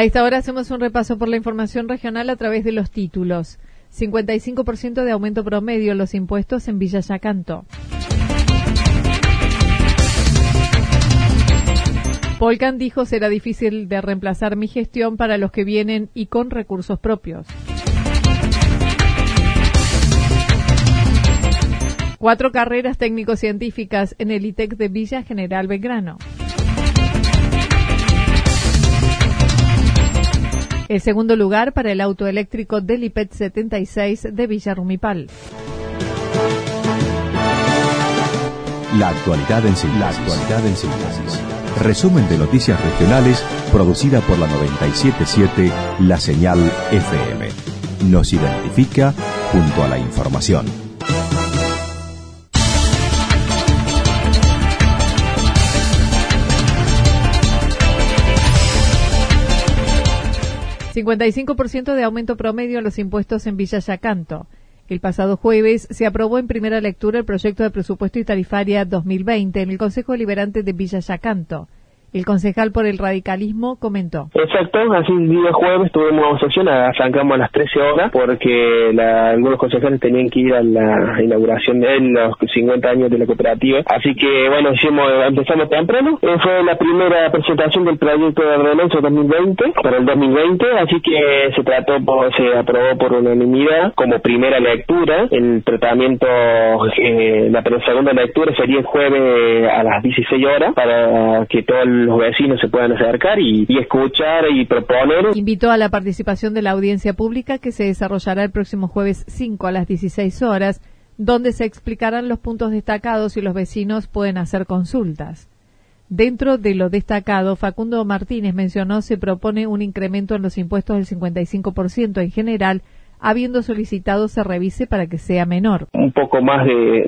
A esta hora hacemos un repaso por la información regional a través de los títulos. 55% de aumento promedio en los impuestos en Villa Yacanto. Polcan dijo será difícil de reemplazar mi gestión para los que vienen y con recursos propios. Cuatro carreras técnico-científicas en el ITEC de Villa General Belgrano. El segundo lugar para el auto eléctrico del IPET 76 de Villarrumipal. La actualidad en síntesis. Resumen de noticias regionales producida por la 977 La Señal FM. Nos identifica junto a la información. 55% de aumento promedio en los impuestos en Villa Yacanto. El pasado jueves se aprobó en primera lectura el proyecto de presupuesto y tarifaria 2020 en el Consejo Deliberante de Villa Yacanto. El concejal por el radicalismo comentó. Exacto, así el día jueves tuvimos sesión, arrancamos a las 13 horas porque algunos concejales tenían que ir a la inauguración de los 50 años de la cooperativa. Así que bueno, hicimos, empezamos temprano. Eh, fue la primera presentación del proyecto de ordenanza 2020 para el 2020, así que se trató, se aprobó por unanimidad como primera lectura. El tratamiento, eh, la segunda lectura sería el jueves a las 16 horas para que todo el los vecinos se puedan acercar y, escuchar y proponer. Invitó a la participación de la audiencia pública que se desarrollará el próximo jueves 5 a las 16 horas, donde se explicarán los puntos destacados y los vecinos pueden hacer consultas. Dentro de lo destacado, Facundo Martínez mencionó se propone un incremento en los impuestos del 55% en general habiendo solicitado se revise para que sea menor. Un poco más de,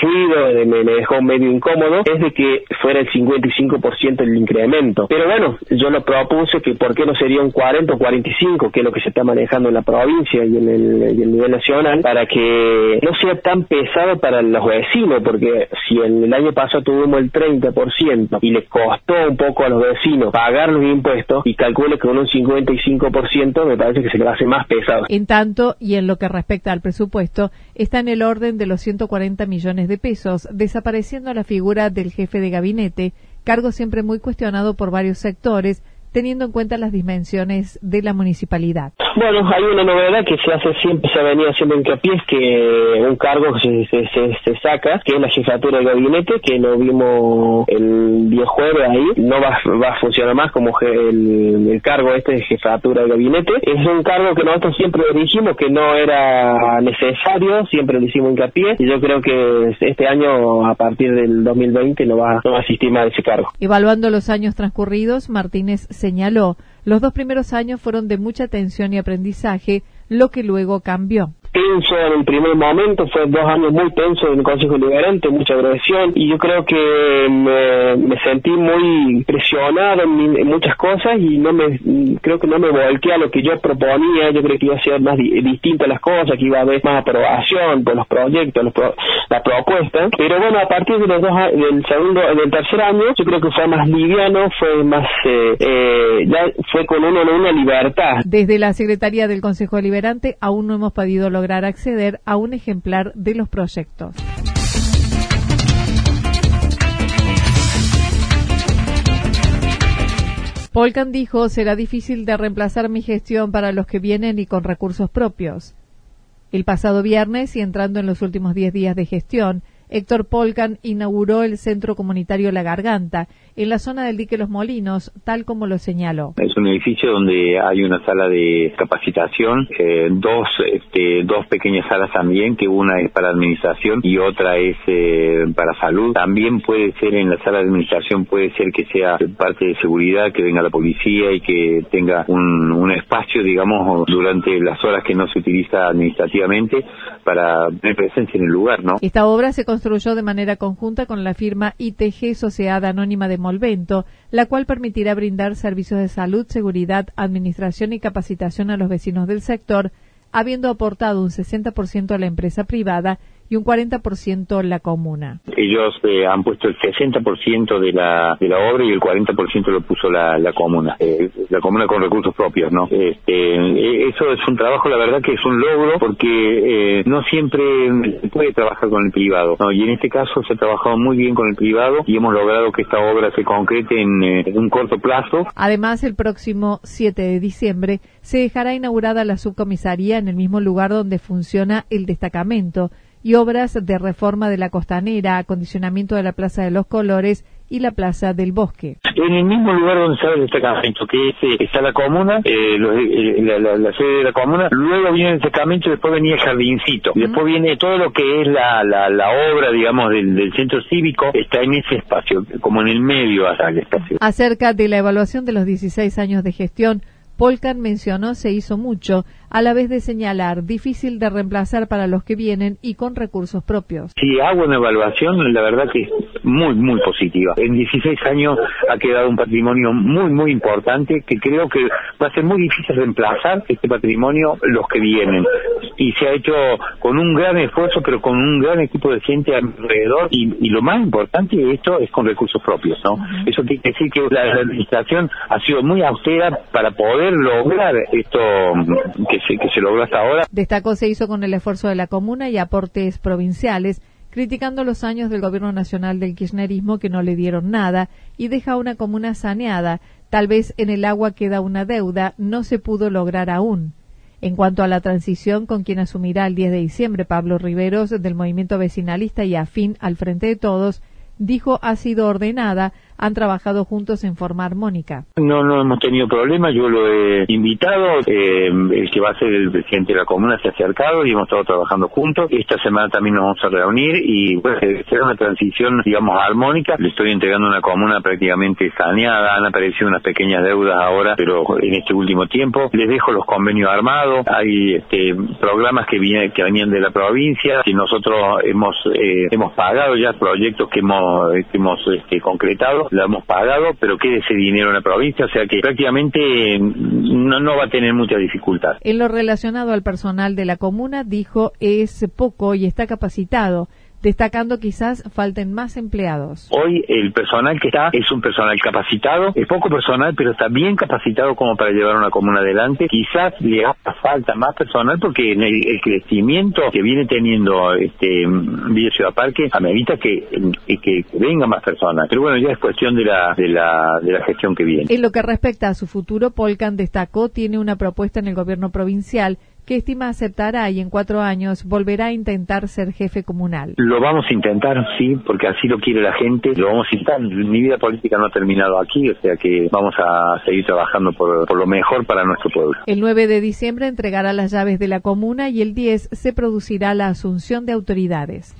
ruido, me, dejó medio incómodo, es de que fuera el 55% el incremento. Pero bueno, yo lo propuse que por qué no sería un 40 o 45, que es lo que se está manejando en la provincia y en el, nivel nacional, para que no sea tan pesado para los vecinos, porque si en el año pasado tuvimos el 30% y le costó un poco a los vecinos pagar los impuestos y calcule que con un 55% me parece que se le hace más pesado. En tanto, y en lo que respecta al presupuesto está en el orden de los 140 millones de pesos, desapareciendo la figura del jefe de gabinete, cargo siempre muy cuestionado por varios sectores, teniendo en cuenta las dimensiones de la municipalidad. Bueno, hay una novedad que se hace siempre, se ha venido haciendo hincapié, es que un cargo se, se, saca, que es la jefatura de gabinete, que lo vimos el día jueves ahí, no va, va a funcionar más como el, cargo este de jefatura de gabinete. Es un cargo que nosotros siempre dijimos que no era necesario, siempre le hicimos hincapié, y yo creo que este año, a partir del 2020, no va, no va a asistir más a ese cargo. Evaluando los años transcurridos, Martínez se señaló, los dos primeros años fueron de mucha atención y aprendizaje, lo que luego cambió tenso en el primer momento, fue dos años muy tensos en el Consejo Liberante, mucha agresión, y yo creo que me, sentí muy presionado en, muchas cosas y no me creo que no me volqué a lo que yo proponía, yo creo que iba a ser más distinta las cosas, que iba a haber más aprobación por los proyectos, la propuesta, pero bueno, a partir de los dos, del segundo, del tercer año, yo creo que fue más liviano, fue más, eh, eh, ya fue con uno, una libertad. Desde la Secretaría del Consejo Deliberante aún no hemos podido lograr acceder a un ejemplar de los proyectos. Polkan dijo, será difícil de reemplazar mi gestión para los que vienen y con recursos propios. El pasado viernes y entrando en los últimos diez días de gestión, Héctor Polkan inauguró el Centro Comunitario La Garganta en la zona del dique Los Molinos, tal como lo señaló. Es un edificio donde hay una sala de capacitación, eh, dos, este, dos pequeñas salas también, que una es para administración y otra es eh, para salud. También puede ser en la sala de administración, puede ser que sea parte de seguridad, que venga la policía y que tenga un, un espacio, digamos, durante las horas que no se utiliza administrativamente para tener presencia en el lugar, ¿no? Esta obra se construyó de manera conjunta con la firma ITG Sociedad Anónima de Molvento, la cual permitirá brindar servicios de salud, seguridad, administración y capacitación a los vecinos del sector, habiendo aportado un 60% a la empresa privada y un 40% la comuna. Ellos eh, han puesto el 60% de la, de la obra y el 40% lo puso la, la comuna, eh, la comuna con recursos propios, ¿no? Este, eh, eso es un trabajo, la verdad que es un logro porque no siempre se puede trabajar con el privado, ¿no? Y en este caso se ha trabajado muy bien con el privado y hemos logrado que esta obra se concrete en, en un corto plazo. Además, el próximo 7 de diciembre se dejará inaugurada la subcomisaría en el mismo lugar donde funciona el destacamento y obras de reforma de la costanera, acondicionamiento de la Plaza de los Colores y la Plaza del Bosque. En el mismo lugar donde está el destacamento, que es, eh, está la comuna, eh, eh, la, sede de la comuna, luego viene el destacamento y después venía el jardincito. Después viene todo lo que es la, la, obra, digamos, del, centro cívico, está en ese espacio, como en el medio hasta el espacio. Acerca de la evaluación de los 16 años de gestión, Polkan mencionó se hizo mucho, a la vez de señalar difícil de reemplazar para los que vienen y con recursos propios. Si hago una evaluación, la verdad que es muy, muy positiva. En 16 años ha quedado un patrimonio muy, muy importante que creo que va a ser muy difícil reemplazar este patrimonio los que vienen. Y se ha hecho con un gran esfuerzo, pero con un gran equipo de gente alrededor. Y, lo más importante de esto es con recursos propios, ¿no? Eso quiere decir que la administración ha sido muy austera para poder lograr esto que se, que se hasta ahora. Destacó se hizo con el esfuerzo de la comuna y aportes provinciales, criticando los años del gobierno nacional del kirchnerismo que no le dieron nada y deja una comuna saneada. Tal vez en el agua queda una deuda, no se pudo lograr aún. En cuanto a la transición con quien asumirá el 10 de diciembre, Pablo Riveros, del movimiento vecinalista y afín al Frente de Todos, dijo ha sido ordenada, han trabajado juntos en forma armónica. No, no hemos tenido problemas, yo lo he invitado, eh, el que va a ser el presidente de la comuna se ha acercado y hemos estado trabajando juntos. Esta semana también nos vamos a reunir y bueno, será una transición, digamos, armónica. Le estoy entregando una comuna prácticamente saneada, han aparecido unas pequeñas deudas ahora, pero en este último tiempo. Les dejo los convenios armados, hay este, programas que, vienen, que venían de la provincia, y nosotros hemos, eh, hemos pagado ya proyectos que hemos, que hemos este, concretado lo hemos pagado, pero quede ese dinero en la provincia, o sea que prácticamente no, no va a tener mucha dificultad. En lo relacionado al personal de la comuna, dijo es poco y está capacitado destacando quizás falten más empleados. Hoy el personal que está es un personal capacitado, es poco personal, pero está bien capacitado como para llevar una comuna adelante. Quizás le haga falta más personal porque el, el crecimiento que viene teniendo este Villa Ciudad Parque amerita que, que, que venga más personas. Pero bueno, ya es cuestión de la, de la, de la gestión que viene. En lo que respecta a su futuro, Polkan destacó tiene una propuesta en el gobierno provincial que estima aceptará y en cuatro años volverá a intentar ser jefe comunal. Lo vamos a intentar, sí, porque así lo quiere la gente, lo vamos a intentar. Mi vida política no ha terminado aquí, o sea que vamos a seguir trabajando por, por lo mejor para nuestro pueblo. El 9 de diciembre entregará las llaves de la comuna y el 10 se producirá la asunción de autoridades.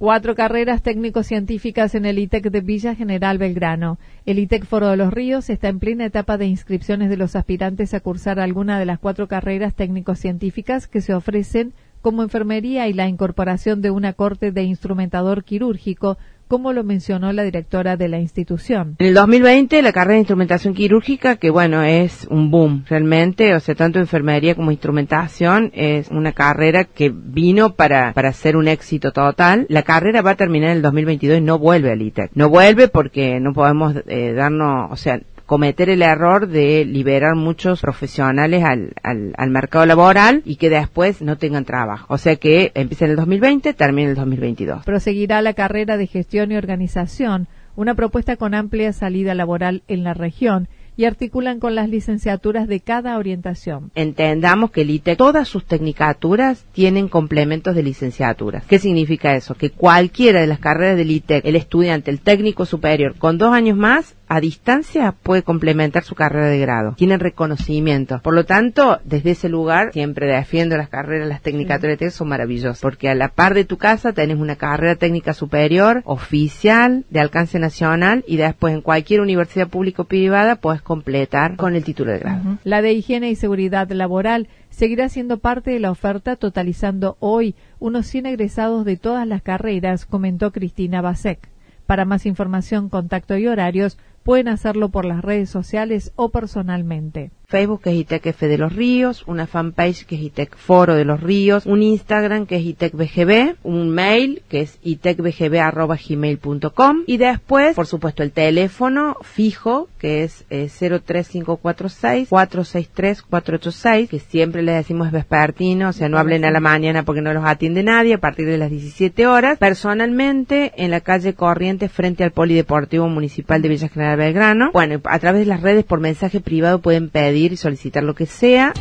Cuatro carreras técnico-científicas en el ITEC de Villa General Belgrano. El ITEC Foro de los Ríos está en plena etapa de inscripciones de los aspirantes a cursar alguna de las cuatro carreras técnico-científicas que se ofrecen como enfermería y la incorporación de una corte de instrumentador quirúrgico como lo mencionó la directora de la institución. En el 2020, la carrera de instrumentación quirúrgica, que bueno, es un boom realmente, o sea, tanto enfermería como instrumentación, es una carrera que vino para, para ser un éxito total. La carrera va a terminar en el 2022 y no vuelve al ITEC. No vuelve porque no podemos eh, darnos, o sea, cometer el error de liberar muchos profesionales al, al, al, mercado laboral y que después no tengan trabajo. O sea que empieza en el 2020, termina en el 2022. Proseguirá la carrera de gestión y organización, una propuesta con amplia salida laboral en la región y articulan con las licenciaturas de cada orientación. Entendamos que el ITEC, todas sus tecnicaturas tienen complementos de licenciaturas. ¿Qué significa eso? Que cualquiera de las carreras del ITEC, el estudiante, el técnico superior, con dos años más, a distancia puede complementar su carrera de grado. Tienen reconocimiento. Por lo tanto, desde ese lugar siempre defiendo las carreras, las tecnicaturas de son maravillosas, porque a la par de tu casa tenés una carrera técnica superior, oficial, de alcance nacional y después en cualquier universidad pública o privada puedes completar con el título de grado. La de higiene y seguridad laboral seguirá siendo parte de la oferta, totalizando hoy unos 100 egresados de todas las carreras, comentó Cristina Basek. Para más información, contacto y horarios, pueden hacerlo por las redes sociales o personalmente. Facebook que es ITEC de los Ríos, una fanpage que es ITEC Foro de los Ríos, un Instagram que es ITEC BGB, un mail que es itecbgb.gmail.com y después, por supuesto, el teléfono fijo que es 03546-463-486, que siempre les decimos es vespertino, o sea, no hablen a la mañana porque no los atiende nadie a partir de las 17 horas. Personalmente, en la calle Corrientes frente al Polideportivo Municipal de Villa General Belgrano. Bueno, a través de las redes por mensaje privado pueden pedir y solicitar lo que sea.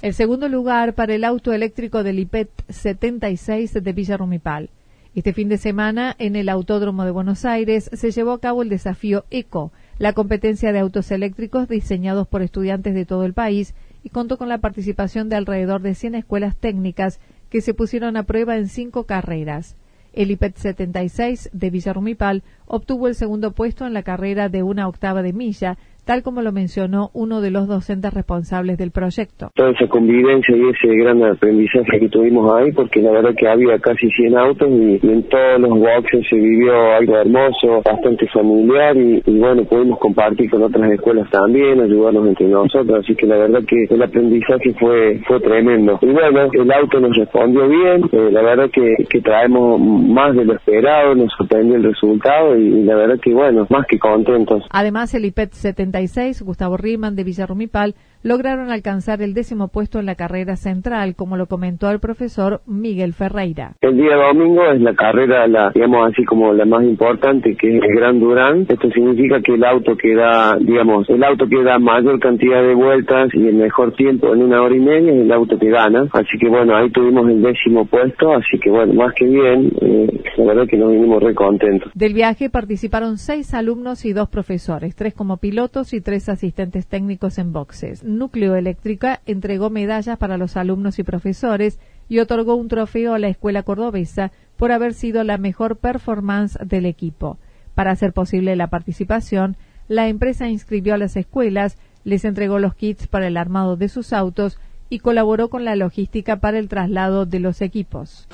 El segundo lugar para el auto eléctrico del IPET 76 de Villa Rumipal. Este fin de semana, en el Autódromo de Buenos Aires, se llevó a cabo el desafío ECO, la competencia de autos eléctricos diseñados por estudiantes de todo el país y contó con la participación de alrededor de 100 escuelas técnicas que se pusieron a prueba en cinco carreras. El IPET 76 de Villarrumipal obtuvo el segundo puesto en la carrera de una octava de milla, tal como lo mencionó uno de los docentes responsables del proyecto. Toda esa convivencia y ese gran aprendizaje que tuvimos ahí, porque la verdad que había casi 100 autos y, en todos los boxes se vivió algo hermoso, bastante familiar y, bueno, pudimos compartir con otras escuelas también, ayudarnos entre nosotros, así que la verdad que el aprendizaje fue fue tremendo. Y bueno, el auto nos respondió bien, eh, la verdad que, que traemos más de lo esperado, nos sorprendió el resultado y, la verdad que bueno, más que contentos. Además, el IPET 70 Gustavo Riemann de Villarrumipal, lograron alcanzar el décimo puesto en la carrera central, como lo comentó el profesor Miguel Ferreira. El día domingo es la carrera, la, digamos así como la más importante, que es el Gran Durán. Esto significa que el auto que da, digamos, el auto que da mayor cantidad de vueltas y el mejor tiempo en una hora y media es el auto que gana. Así que bueno, ahí tuvimos el décimo puesto, así que bueno, más que bien, eh, la verdad que nos vinimos re contentos. Del viaje participaron seis alumnos y dos profesores, tres como pilotos y tres asistentes técnicos en boxes Núcleo Eléctrica entregó medallas para los alumnos y profesores y otorgó un trofeo a la escuela cordobesa por haber sido la mejor performance del equipo. Para hacer posible la participación, la empresa inscribió a las escuelas, les entregó los kits para el armado de sus autos y colaboró con la logística para el traslado de los equipos.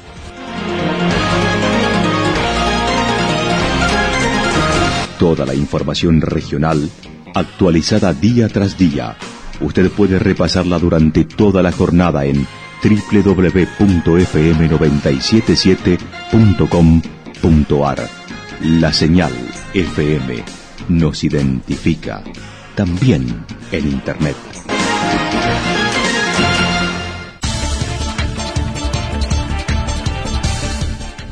Toda la información regional actualizada día tras día Usted puede repasarla durante toda la jornada en www.fm977.com.ar. La señal FM nos identifica también en Internet.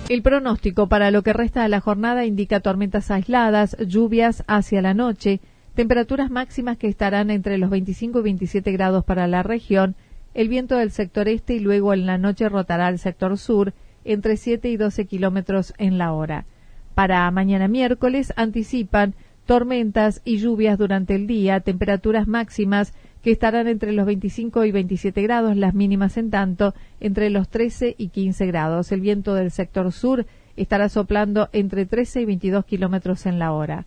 El pronóstico para lo que resta de la jornada indica tormentas aisladas, lluvias hacia la noche, temperaturas máximas que estarán entre los 25 y 27 grados para la región, el viento del sector este y luego en la noche rotará al sector sur entre 7 y 12 kilómetros en la hora. Para mañana miércoles anticipan tormentas y lluvias durante el día, temperaturas máximas que estarán entre los 25 y 27 grados, las mínimas en tanto entre los 13 y 15 grados. El viento del sector sur estará soplando entre 13 y 22 kilómetros en la hora